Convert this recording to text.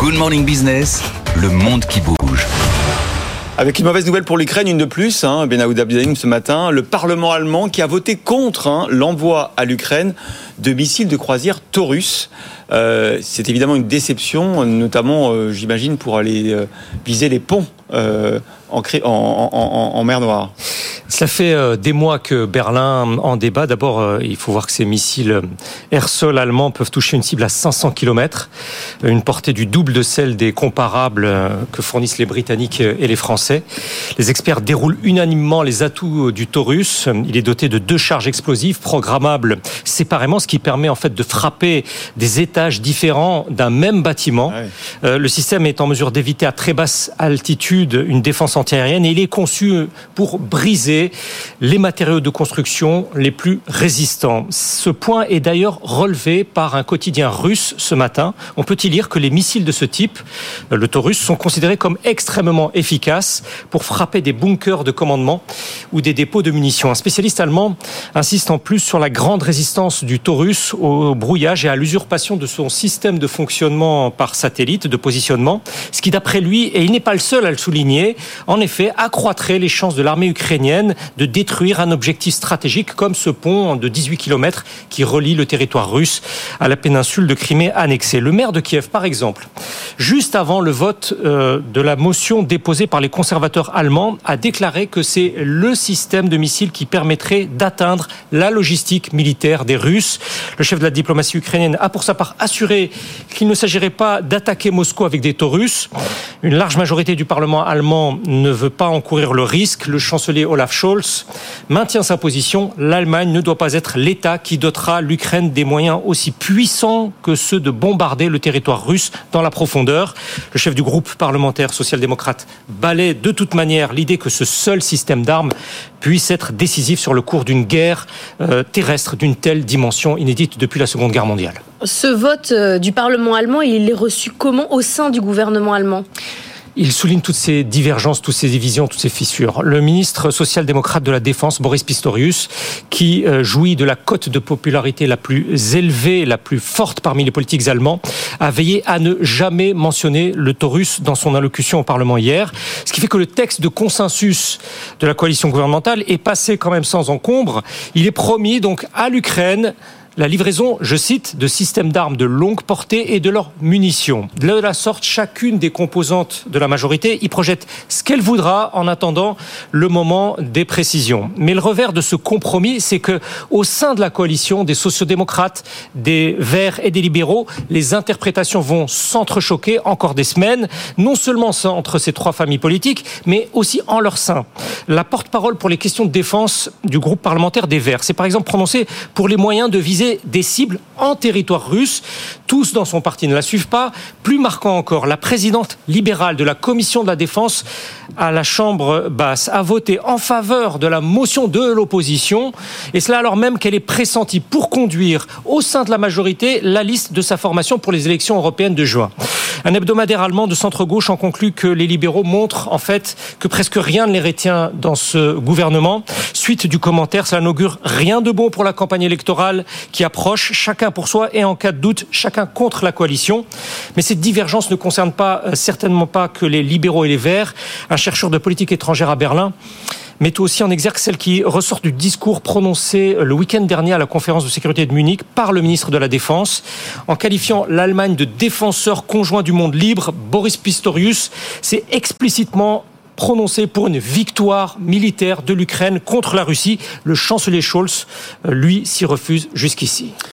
Good Morning Business, le monde qui bouge. Avec une mauvaise nouvelle pour l'Ukraine, une de plus, hein, Ben Abdelhaim ce matin, le Parlement allemand qui a voté contre hein, l'envoi à l'Ukraine de missiles de croisière Taurus. Euh, c'est évidemment une déception, notamment, euh, j'imagine, pour aller euh, viser les ponts en, mer Noire. Cela fait euh, des mois que Berlin en débat. D'abord, euh, il faut voir que ces missiles air-sol allemands peuvent toucher une cible à 500 km, une portée du double de celle des comparables euh, que fournissent les Britanniques et les Français. Les experts déroulent unanimement les atouts du Taurus. Il est doté de deux charges explosives programmables séparément, ce qui permet en fait de frapper des étages différents d'un même bâtiment. Ah le système est en mesure d'éviter à très basse altitude une défense antiaérienne et il est conçu pour briser les matériaux de construction les plus résistants. Ce point est d'ailleurs relevé par un quotidien russe ce matin. On peut y lire que les missiles de ce type, le Taurus, sont considérés comme extrêmement efficaces pour frapper des bunkers de commandement ou des dépôts de munitions. Un spécialiste allemand insiste en plus sur la grande résistance du Taurus au brouillage et à l'usurpation de son système de fonctionnement par satellite, de positionnement, ce qui d'après lui, et il n'est pas le seul à le souligner, en effet accroîtrait les chances de l'armée ukrainienne de détruire un objectif stratégique comme ce pont de 18 km qui relie le territoire russe à la péninsule de Crimée annexée. Le maire de Kiev, par exemple, juste avant le vote euh, de la motion déposée par les conservateurs allemands, a déclaré que c'est le système de missiles qui permettrait d'atteindre la logistique militaire des Russes. Le chef de la diplomatie ukrainienne a pour sa part assuré qu'il ne s'agirait pas d'attaquer Moscou avec des Taurus. Une large majorité du Parlement allemand ne veut pas encourir le risque. Le chancelier Olaf Scholz maintient sa position. L'Allemagne ne doit pas être l'État qui dotera l'Ukraine des moyens aussi puissants que ceux de bombarder le territoire russe dans la profondeur. Le chef du groupe parlementaire social-démocrate balaie de toute manière l'idée que ce seul système d'armes puisse être décisif sur le cours d'une guerre euh, terrestre d'une telle dimension inédite depuis la Seconde Guerre mondiale. Ce vote euh, du Parlement allemand, il est reçu comment? Au sein du gouvernement allemand? Il souligne toutes ces divergences, toutes ces divisions, toutes ces fissures. Le ministre social-démocrate de la Défense, Boris Pistorius, qui euh, jouit de la cote de popularité la plus élevée, la plus forte parmi les politiques allemands, a veillé à ne jamais mentionner le Taurus dans son allocution au Parlement hier. Ce qui fait que le texte de consensus de la coalition gouvernementale est passé quand même sans encombre. Il est promis donc à l'Ukraine la livraison, je cite, de systèmes d'armes de longue portée et de leurs munitions. De la sorte, chacune des composantes de la majorité y projette ce qu'elle voudra en attendant le moment des précisions. Mais le revers de ce compromis, c'est que au sein de la coalition des sociodémocrates, des Verts et des libéraux, les interprétations vont s'entrechoquer encore des semaines, non seulement entre ces trois familles politiques, mais aussi en leur sein. La porte-parole pour les questions de défense du groupe parlementaire des Verts s'est par exemple prononcée pour les moyens de viser des cibles en territoire russe. Tous dans son parti ne la suivent pas. Plus marquant encore, la présidente libérale de la commission de la défense à la Chambre basse a voté en faveur de la motion de l'opposition, et cela alors même qu'elle est pressentie pour conduire au sein de la majorité la liste de sa formation pour les élections européennes de juin. Un hebdomadaire allemand de centre-gauche en conclut que les libéraux montrent en fait que presque rien ne les retient dans ce gouvernement. Suite du commentaire, cela n'augure rien de bon pour la campagne électorale qui approche, chacun pour soi et en cas de doute, chacun contre la coalition. Mais cette divergence ne concerne pas, euh, certainement pas que les libéraux et les verts. Un chercheur de politique étrangère à Berlin met aussi en exergue celle qui ressort du discours prononcé le week-end dernier à la conférence de sécurité de Munich par le ministre de la Défense. En qualifiant l'Allemagne de défenseur conjoint du monde libre, Boris Pistorius s'est explicitement prononcé pour une victoire militaire de l'Ukraine contre la Russie. Le chancelier Scholz, lui, s'y refuse jusqu'ici.